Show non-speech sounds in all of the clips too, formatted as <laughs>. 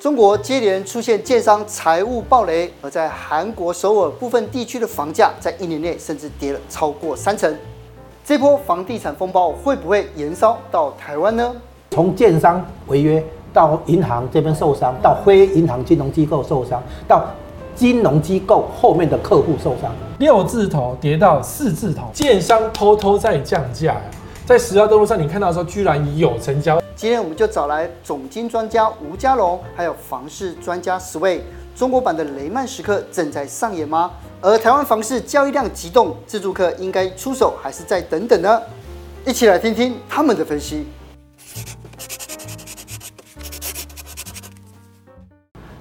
中国接连出现建商财务暴雷，而在韩国首尔部分地区的房价在一年内甚至跌了超过三成。这波房地产风暴会不会延烧到台湾呢？从建商违约到银行这边受伤，到非银行金融机构受伤，到金融机构后面的客户受伤，六字头跌到四字头，建商偷偷在降价。在十二道路上，你看到的时候居然有成交。今天我们就找来总经专家吴家龙，还有房市专家 Sway。中国版的雷曼时刻正在上演吗？而台湾房市交易量急动，自助客应该出手还是再等等呢？一起来听听他们的分析。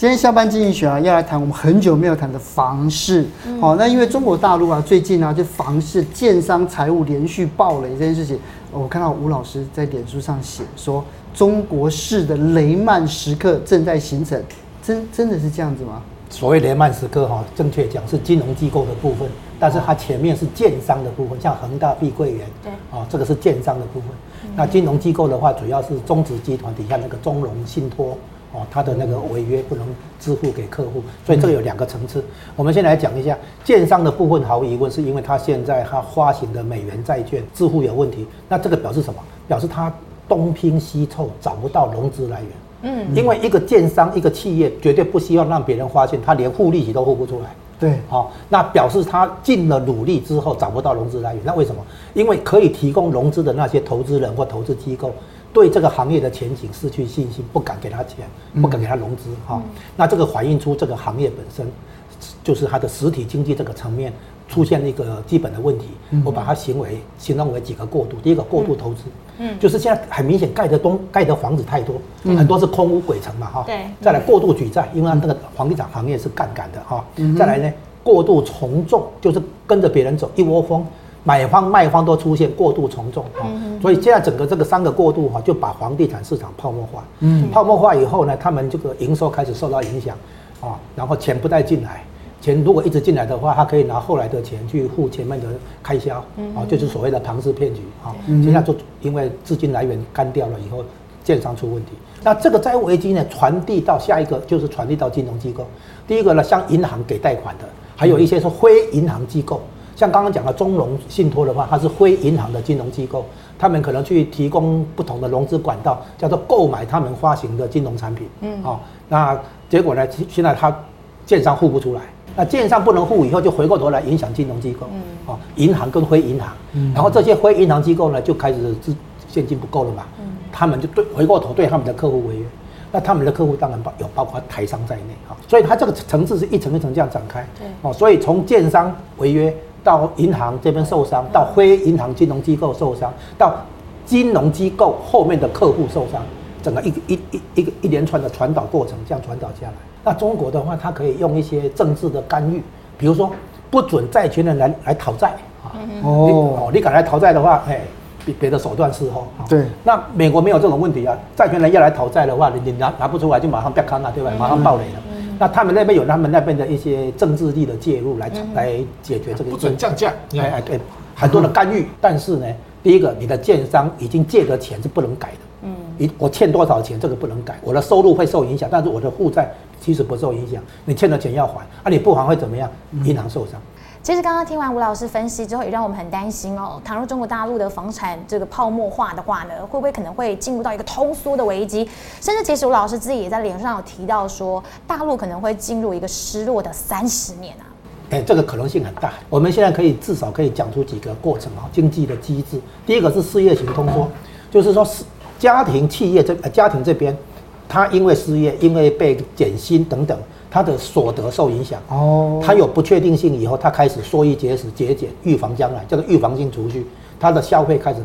今天下班经济学啊，要来谈我们很久没有谈的房市。好、嗯，那因为中国大陆啊，最近啊，就房市建商财务连续暴雷这件事情。我看到吴老师在脸书上写说，中国式的雷曼时刻正在形成，真真的是这样子吗？所谓雷曼时刻哈，正确讲是金融机构的部分，但是它前面是建商的部分，像恒大、碧桂园，对，啊，这个是建商的部分。那金融机构的话，主要是中植集团底下那个中融信托。哦，他的那个违约不能支付给客户，所以这个有两个层次。我们先来讲一下建商的部分，毫无疑问是因为他现在他发行的美元债券支付有问题，那这个表示什么？表示他东拼西凑找不到融资来源。嗯，因为一个建商一个企业绝对不希望让别人发现他连付利息都付不出来。对，好，那表示他尽了努力之后找不到融资来源，那为什么？因为可以提供融资的那些投资人或投资机构。对这个行业的前景失去信心，不敢给他钱，不敢给他融资哈、嗯。那这个反映出这个行业本身，就是它的实体经济这个层面出现了一个基本的问题。嗯、我把它行为形容为几个过渡。第一个过度投资，嗯，就是现在很明显盖的东盖的房子太多，嗯、很多是空屋鬼城嘛哈。对。再来过度举债，因为那个房地产行业是杠杆的哈。再来呢，过度从众，就是跟着别人走，一窝蜂。买方卖方都出现过度从众啊，所以现在整个这个三个过度哈，就把房地产市场泡沫化。嗯，泡沫化以后呢，他们这个营收开始受到影响啊，然后钱不再进来，钱如果一直进来的话，他可以拿后来的钱去付前面的开销啊，就是所谓的庞氏骗局啊。现在就因为资金来源干掉了以后，建商出问题。那这个债务危机呢，传递到下一个就是传递到金融机构。第一个呢，像银行给贷款的，还有一些是非银行机构。像刚刚讲的中融信托的话，它是非银行的金融机构，他们可能去提供不同的融资管道，叫做购买他们发行的金融产品。嗯，好，那结果呢？现在他建商付不出来，那建商不能付以后，就回过头来影响金融机构。嗯，哦，银行跟非银行，然后这些非银行机构呢，就开始资现金不够了嘛。嗯，他们就对回过头对他们的客户违约。那他们的客户当然包有包括台商在内哈，所以它这个层次是一层一层这样展开。对，哦，所以从建商违约到银行这边受伤，到非银行金融机构受伤，到金融机构后面的客户受伤，整个一个一一一个一连串的传导过程这样传导下来。那中国的话，它可以用一些政治的干预，比如说不准债权人来来讨债啊。哦，你敢来讨债的话，哎。别别的手段伺候，对，那美国没有这种问题啊。债权人要来讨债的话，你你拿拿不出来就马上被坑了，对吧？马上暴雷了。嗯、那他们那边有他们那边的一些政治力的介入来、嗯、来解决这个。不准降价，哎哎对，很多的干预。但是呢，第一个，你的建商已经借的钱是不能改的。嗯，你我欠多少钱，这个不能改。我的收入会受影响，但是我的负债其实不受影响。你欠的钱要还，啊，你不还会怎么样？银行受伤。其实刚刚听完吴老师分析之后，也让我们很担心哦。倘若中国大陆的房产这个泡沫化的话呢，会不会可能会进入到一个通缩的危机？甚至其实吴老师自己也在脸上有提到说，大陆可能会进入一个失落的三十年啊。哎，这个可能性很大。我们现在可以至少可以讲出几个过程啊，经济的机制。第一个是失业型通缩，就是说是家庭企业这呃家庭这边，他因为失业，因为被减薪等等。他的所得受影响。哦，他有不确定性以后，他开始缩衣节食、节俭，预防将来，叫做预防性储蓄，他的消费开始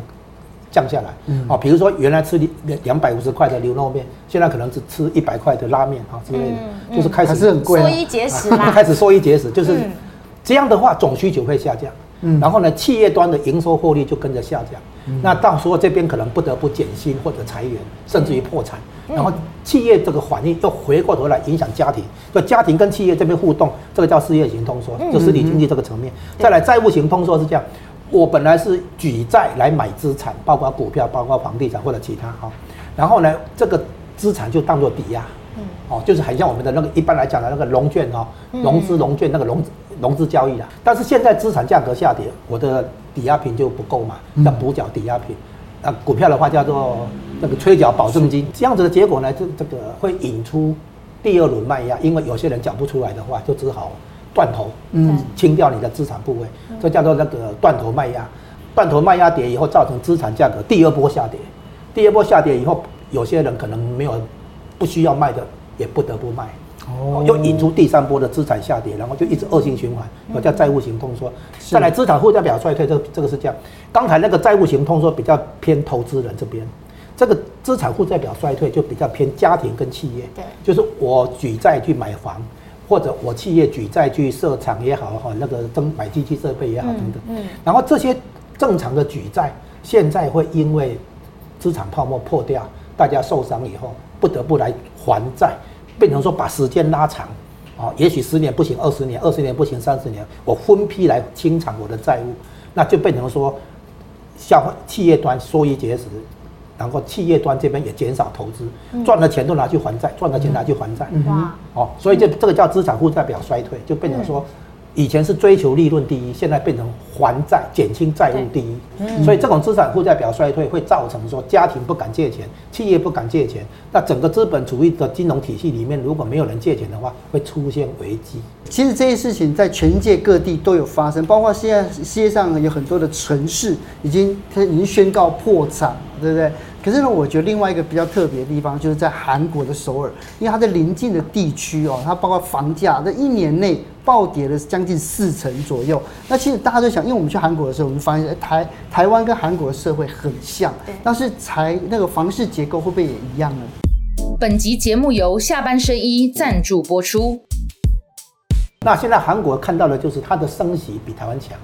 降下来。嗯，哦，比如说原来吃两两百五十块的牛肉面，现在可能只吃一百块的拉面啊之类的，就是开始是很贵，缩衣节食，<laughs> 开始缩衣节食，就是这样的话，总需求会下降。嗯，然后呢，企业端的营收获利就跟着下降。嗯，那到时候这边可能不得不减薪或者裁员，甚至于破产。然后企业这个反应又回过头来影响家庭，就家庭跟企业这边互动，这个叫事业型通缩，就实体经济这个层面。再来债务型通缩是这样，我本来是举债来买资产，包括股票、包括房地产或者其他哈，然后呢，这个资产就当做抵押，哦，就是很像我们的那个一般来讲的那个融券哦，融资融券那个融融资交易啦。但是现在资产价格下跌，我的抵押品就不够嘛，要补缴抵押品。那股票的话叫做那个催缴保证金，这样子的结果呢，这这个会引出第二轮卖压，因为有些人缴不出来的话，就只好断头，嗯，清掉你的资产部位，这叫做那个断头卖压。断头卖压跌以后，造成资产价格第二波下跌，第二波下跌以后，有些人可能没有不需要卖的，也不得不卖，哦，又引出第三波的资产下跌，然后就一直恶性循环，我叫债务型通缩。再来资产负债表衰退，这这个是这样。刚才那个债务型通缩比较偏投资人这边，这个资产负债表衰退就比较偏家庭跟企业，对，就是我举债去买房。或者我企业举债去设厂也好哈，那个增买机器设备也好等等，嗯，然后这些正常的举债，现在会因为资产泡沫破掉，大家受伤以后不得不来还债，变成说把时间拉长，啊，也许十年不行，二十年，二十年不行，三十年，我分批来清偿我的债务，那就变成说，消费企业端缩衣节食。然后企业端这边也减少投资，赚了钱都拿去还债，赚了钱拿去还债，哇，哦，所以这这个叫资产负债表衰退，就变成说。以前是追求利润第一，现在变成还债、减轻债务第一。嗯、所以这种资产负债表衰退会造成说家庭不敢借钱，企业不敢借钱。那整个资本主义的金融体系里面，如果没有人借钱的话，会出现危机。其实这些事情在全世界各地都有发生，包括现在世界上有很多的城市已经它已经宣告破产，对不对？可是呢，我觉得另外一个比较特别的地方，就是在韩国的首尔，因为它在邻近的地区哦，它包括房价在一年内暴跌了将近四成左右。那其实大家都想，因为我们去韩国的时候，我们发现台台湾跟韩国的社会很像，但是财那个房市结构会不会也一样呢？本集节目由下半身衣赞助播出。那现在韩国看到的就是它的升息比台湾强，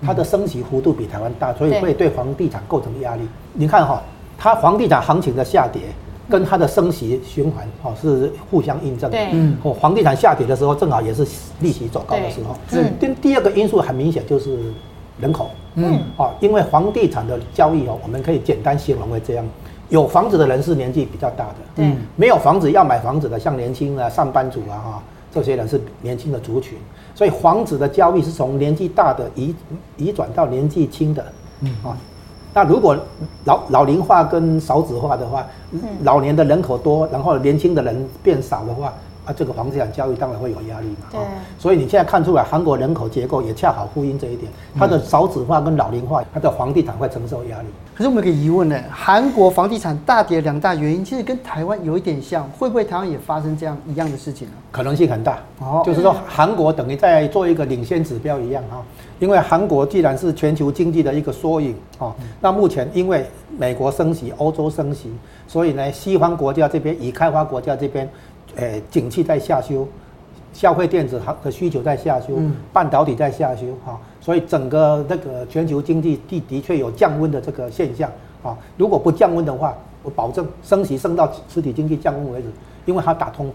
它的升息幅度比台湾大，所以会对房地产构成压力。你看哈。它房地产行情的下跌，跟它的升息循环哦是互相印证的。对，嗯，哦，房地产下跌的时候，正好也是利息走高的时候。是。第第二个因素很明显就是人口。嗯。哦，因为房地产的交易哦，我们可以简单形容为这样：有房子的人是年纪比较大的。嗯。没有房子要买房子的，像年轻的上班族啊哈，这些人是年轻的族群，所以房子的交易是从年纪大的移移转到年纪轻的。嗯啊。那如果老老龄化跟少子化的话，老年的人口多，然后年轻的人变少的话，啊，这个房地产交易当然会有压力嘛。对。所以你现在看出来，韩国人口结构也恰好呼应这一点，它的少子化跟老龄化，它的房地产会承受压力。可是我们有个疑问呢，韩国房地产大跌两大原因，其实跟台湾有一点像，会不会台湾也发生这样一样的事情呢？可能性很大。哦。就是说，韩国等于在做一个领先指标一样哈。因为韩国既然是全球经济的一个缩影哦，那目前因为美国升息、欧洲升息，所以呢，西方国家这边、已开发国家这边，诶，景气在下修，消费电子行的需求在下修，半导体在下修哈，所以整个那个全球经济的的确有降温的这个现象啊。如果不降温的话，我保证升息升到实体经济降温为止，因为它打通膨，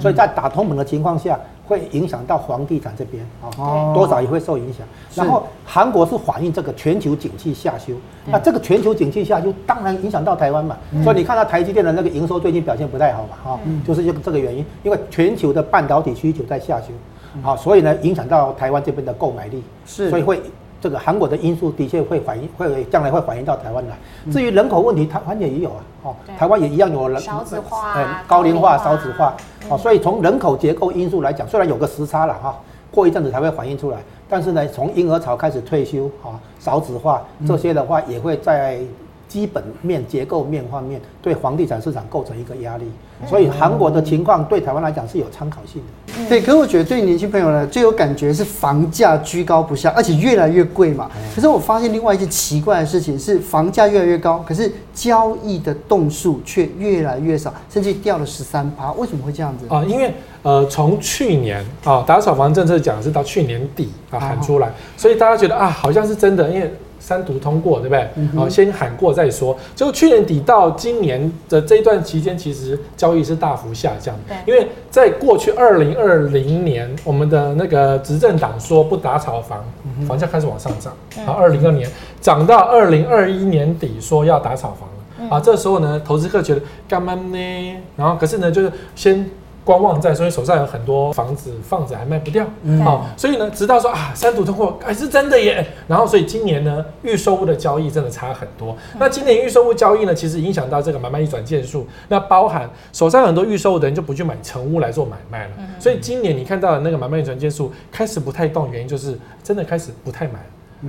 所以在打通膨的情况下。会影响到房地产这边啊，多少也会受影响。然后韩国是反映这个全球景气下修，那这个全球景气下修当然影响到台湾嘛。所以你看到台积电的那个营收最近表现不太好嘛，哈，就是这个这个原因，因为全球的半导体需求在下修，啊，所以呢影响到台湾这边的购买力，是，所以会。这个韩国的因素的确会反映，会将来会反映到台湾来。至于人口问题，台湾也也有啊，哦，台湾也一样有人少子化，嗯，高龄化、少子化，哦，所以从人口结构因素来讲，虽然有个时差了哈，过一阵子才会反映出来，但是呢，从婴儿潮开始退休啊，少子化这些的话，也会在基本面、结构面方面对房地产市场构成一个压力。所以韩国的情况对台湾来讲是有参考性的。对，可是我觉得对年轻朋友呢，最有感觉是房价居高不下，而且越来越贵嘛。可是我发现另外一件奇怪的事情是，房价越来越高，可是交易的栋数却越来越少，甚至掉了十三趴。为什么会这样子？啊，因为呃，从去年啊，打扫房政策讲的是到去年底啊喊出来，所以大家觉得啊，好像是真的，因为。三读通过，对不对？好，先喊过再说。就去年底到今年的这一段期间，其实交易是大幅下降。对，因为在过去二零二零年，我们的那个执政党说不打炒房，房价开始往上涨。好，二零二年涨到二零二一年底说要打炒房了。啊，这时候呢，投资客觉得干嘛呢？然后可是呢，就是先。观望在，所以手上有很多房子放着还卖不掉，嗯。哦，所以呢，直到说啊，三读通过还是真的耶，然后所以今年呢，预售物的交易真的差很多。嗯、那今年预售物交易呢，其实影响到这个买卖一转件数，那包含手上很多预售物的人就不去买成屋来做买卖了，嗯、所以今年你看到的那个买卖一转件数开始不太动，原因就是真的开始不太买。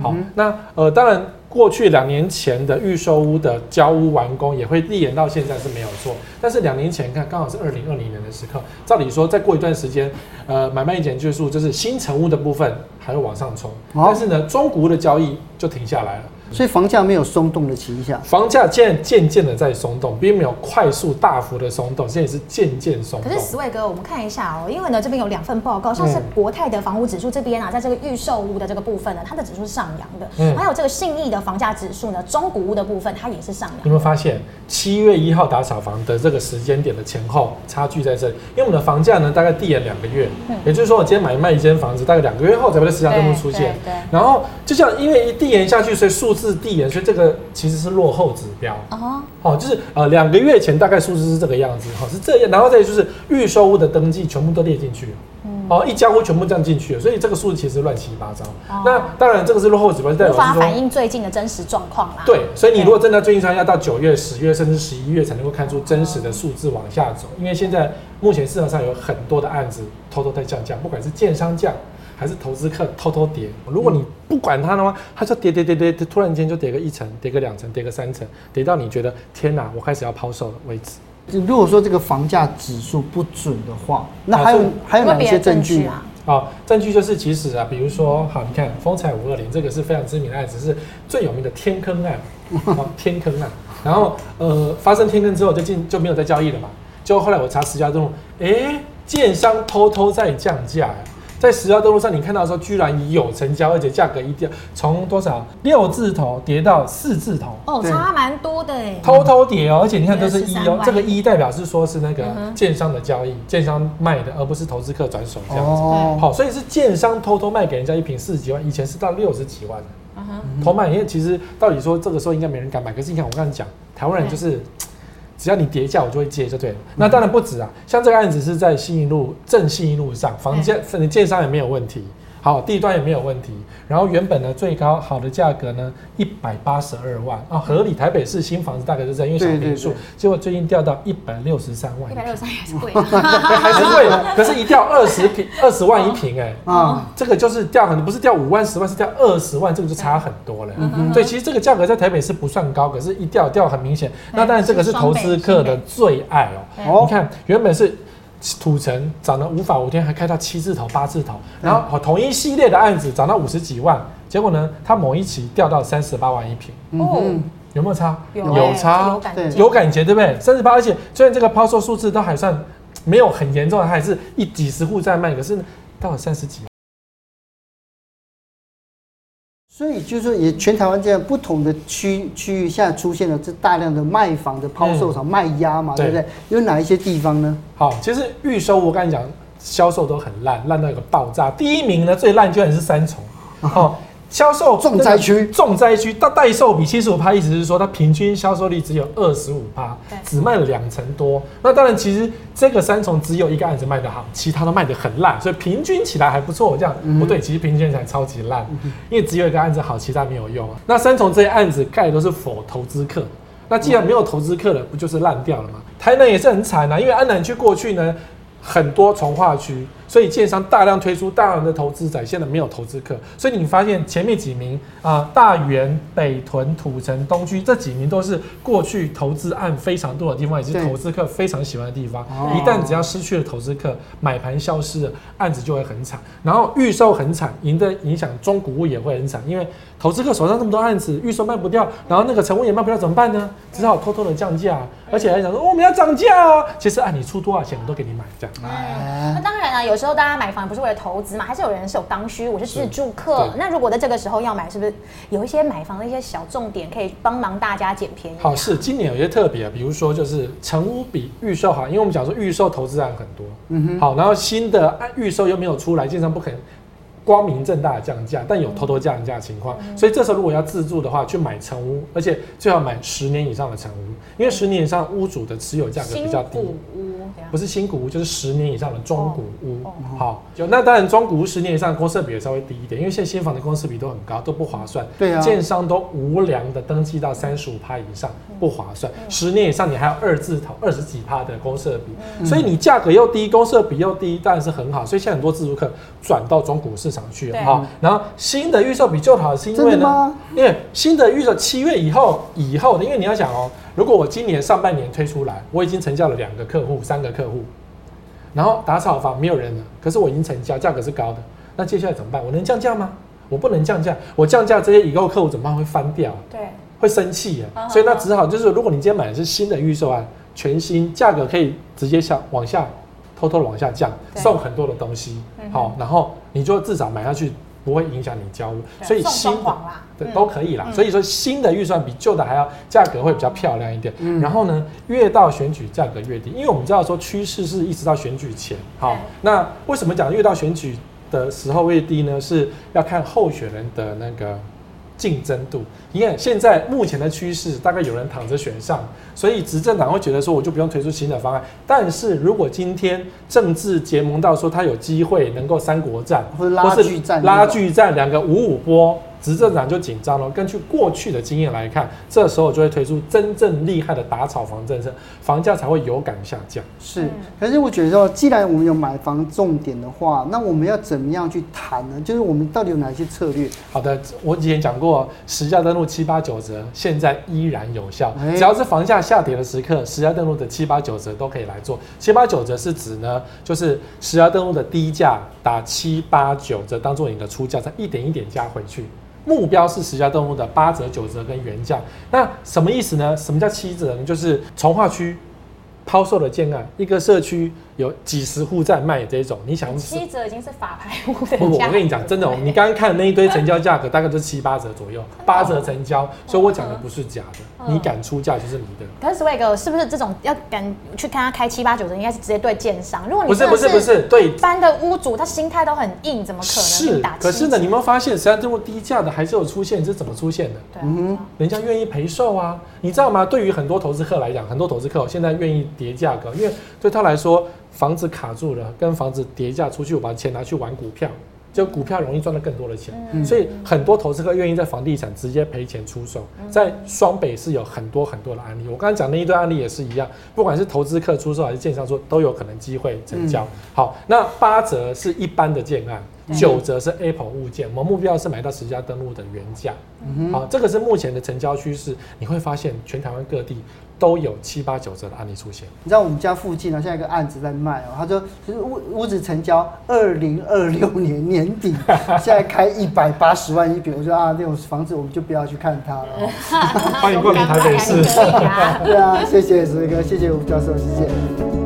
好，嗯、那呃，当然。过去两年前的预售屋的交屋完工也会递延到现在是没有错，但是两年前看刚好是二零二零年的时刻，照理说再过一段时间，呃，买卖移转件数就是新成屋的部分还会往上冲，但是呢，中古屋的交易就停下来了。所以房价没有松动的倾向，房价现在渐渐的在松动，并没有快速大幅的松动，现在是渐渐松动。可是十位哥，我们看一下哦，因为呢这边有两份报告，像是国泰的房屋指数这边啊，在这个预售屋的这个部分呢，它的指数是上扬的，嗯，还有这个信义的房价指数呢，中古屋的部分它也是上扬。你有没有发现七月一号打扫房的这个时间点的前后差距在这里？因为我们的房价呢大概递延两个月，嗯，也就是说我今天买卖一间房子，大概两个月后才会在实价登录出现，对，然后就像因为一递延下去，所以数字递延，所以这个。其实是落后指标哦，哦，就是呃两个月前大概数字是这个样子，哈，是这样，然后再就是预售屋的登记全部都列进去，嗯，哦，一家屋全部这样进去了，所以这个数字其实乱七八糟。哦、那当然这个是落后指标，代表无法反映最近的真实状况啦。对，所以你如果真的最近要到九月、十月甚至十一月才能够看出真实的数字往下走，因为现在目前市场上有很多的案子偷偷在降价，不管是建商降。还是投资客偷偷跌，如果你不管它的话，它就跌跌跌跌，突然间就跌个一层，跌个两层，跌个三层，跌到你觉得天哪，我开始要抛售的位置。如果说这个房价指数不准的话，那还有、啊、还有哪一些证据啊？啊，证据就是其实啊，比如说好，你看风采五二零这个是非常知名的案子，是最有名的天坑案，<laughs> 天坑案。然后呃，发生天坑之后就进就没有再交易了嘛。就后来我查实价登录，哎，建商偷偷在降价。在十号登录上，你看到的时候，居然有成交，而且价格一掉，从多少六字头跌到四字头，哦，差蛮多的哎，偷偷跌哦，而且你看都是一哦，这个一代表是说是那个建商的交易，建商卖的，而不是投资客转手这样子。哦，好，所以是建商偷偷卖给人家一瓶四十几万，以前是到六十几万。的，嗯哼，偷卖，因为其实到底说这个时候应该没人敢买，可是你看我刚才讲，台湾人就是。只要你跌价，我就会接，就对了。那当然不止啊，像这个案子是在信义路正信义路上，房价反正建商也没有问题。好，地段也没有问题。然后原本呢，最高好的价格呢，一百八十二万啊，合理。台北市新房子大概是这样，因为小坪数，结果最近掉到一百六十三万。一百六十三 <laughs> 还是贵，还是贵。可是，一掉二十平，二十万一平，哎，啊，这个就是掉很多，不是掉五万、十万，是掉二十万，这个就差很多了。对，其实这个价格在台北市不算高，可是一掉掉很明显。那当然，这个是投资客的最爱哦。你看，原本是。土城涨得无法无天，还开到七字头、八字头，然后同一系列的案子涨到五十几万，结果呢，它某一期掉到三十八万一平，哦，有没有差？有，有差，有感觉，有感觉，对不对？三十八，而且虽然这个抛售数字都还算没有很严重，它还是一几十户在卖，可是到了三十几所以就是说，也全台湾这样不同的区区域，现在出现了这大量的卖房的抛售潮、卖压嘛，对不对？有哪一些地方呢？好，其实预售我跟你讲，销售都很烂，烂到一个爆炸。第一名呢，最烂居然是三重。好。<laughs> 销售重灾区，重灾区，它代售比七十五趴，意思是说它平均销售率只有二十五趴，只卖了两成多。那当然，其实这个三重只有一个案子卖得好，其他都卖得很烂，所以平均起来还不错。这样、嗯、不对，其实平均起来超级烂，因为只有一个案子好，其他没有用啊。那三重这些案子盖都是否投资客，那既然没有投资客了，不就是烂掉了吗？台南也是很惨啊，因为安南区过去呢很多从化区。所以建商大量推出大量的投资仔，现在没有投资客，所以你发现前面几名啊，大园、北屯、土城、东区这几名都是过去投资案非常多的地方，也是投资客非常喜欢的地方。一旦只要失去了投资客，买盘消失了，案子就会很惨。然后预售很惨，赢的影响中古屋也会很惨，因为投资客手上这么多案子，预售卖不掉，然后那个成屋也卖不掉，怎么办呢？只好偷偷的降价，而且还想说我们要涨价哦。其实按你出多少钱，我都给你买这样。那当然了，有时。时候大家买房不是为了投资嘛？还是有人是有刚需，我是自住客。那如果在这个时候要买，是不是有一些买房的一些小重点可以帮忙大家捡便宜？好，是今年有一些特别，比如说就是成屋比预售好，因为我们讲说预售投资案很多，嗯哼，好，然后新的预售又没有出来，经常不肯光明正大的降价，但有偷偷降价的情况。所以这时候如果要自住的话，去买成屋，而且最好买十年以上的成屋，因为十年以上屋主的持有价格比较低。不是新古屋，就是十年以上的中古屋。好，就那当然中古屋十年以上的公设比也稍微低一点，因为现在新房的公设比都很高，都不划算。对啊，建商都无良的登记到三十五趴以上，不划算。十年以上你还有二字头二十几趴的公设比，所以你价格又低，公设比又低，当然是很好。所以现在很多自住客转到中古市场去了哈。然后新的预售比就好，是因为呢，因为新的预售七月以后以后的，因为你要想哦。如果我今年上半年推出来，我已经成交了两个客户、三个客户，然后打扫房没有人了，可是我已经成交，价格是高的，那接下来怎么办？我能降价吗？我不能降价，我降价这些已购客户怎么办？会翻掉，对，会生气耶。所以那只好就是，如果你今天买的是新的预售案，全新，价格可以直接下往下偷偷的往下降，送很多的东西，好，然后你就至少买下去。不会影响你交屋，所以新的对都可以啦。所以说新的预算比旧的还要价格会比较漂亮一点。然后呢，越到选举价格越低，因为我们知道说趋势是一直到选举前。好，那为什么讲越到选举的时候越低呢？是要看候选人的那个。竞争度，你看现在目前的趋势，大概有人躺着选上，所以执政党会觉得说，我就不用推出新的方案。但是如果今天政治结盟到说他有机会能够三国战，或是拉锯战，拉锯战两个五五波。执政党就紧张了。根据过去的经验来看，这时候就会推出真正厉害的打炒房政策，房价才会有感下降。是，可是我觉得说，既然我们有买房重点的话，那我们要怎么样去谈呢？就是我们到底有哪些策略？好的，我以前讲过，实价登录七八九折，现在依然有效。只要是房价下跌的时刻，实价登录的七八九折都可以来做。七八九折是指呢，就是实价登录的低价打七八九折，当做你的出价，再一点一点加回去。目标是十家动物的八折、九折跟原价，那什么意思呢？什么叫七折呢？就是从化区抛售的建案，一个社区。有几十户在卖这种，你想七折已经是法拍屋的价。不不，我跟你讲，真的，你刚刚看的那一堆成交价格，大概都是七八折左右，八折成交，所以我讲的不是假的，你敢出价就是你的。可是 Swag 是不是这种要敢去看他开七八九折，应该是直接对建商？如果你不是不是不是对一般的屋主，他心态都很硬，怎么可能是？可是呢，你有没有发现，实际上这么低价的还是有出现，这是怎么出现的？对，嗯，人家愿意赔售啊，你知道吗？对于很多投资客来讲，很多投资客现在愿意叠价格，因为对他来说。房子卡住了，跟房子叠价出去，我把钱拿去玩股票，就股票容易赚到更多的钱，嗯、所以很多投资客愿意在房地产直接赔钱出售。在双北是有很多很多的案例，我刚才讲那一堆案例也是一样，不管是投资客出售还是建商出，都有可能机会成交。嗯、好，那八折是一般的建案，九折是 Apple 物件，我们目标是买到十家登录的原价。好，这个是目前的成交趋势，你会发现全台湾各地。都有七八九折的案例出现。你知道我们家附近呢，现在一个案子在卖哦。他说，其实屋屋子成交二零二六年年底，<laughs> 现在开一百八十万一平。我说啊，那种房子我们就不要去看它了。<laughs> 欢迎光临台北市。<laughs> 对啊，谢谢石哥，谢谢吴教授，谢谢。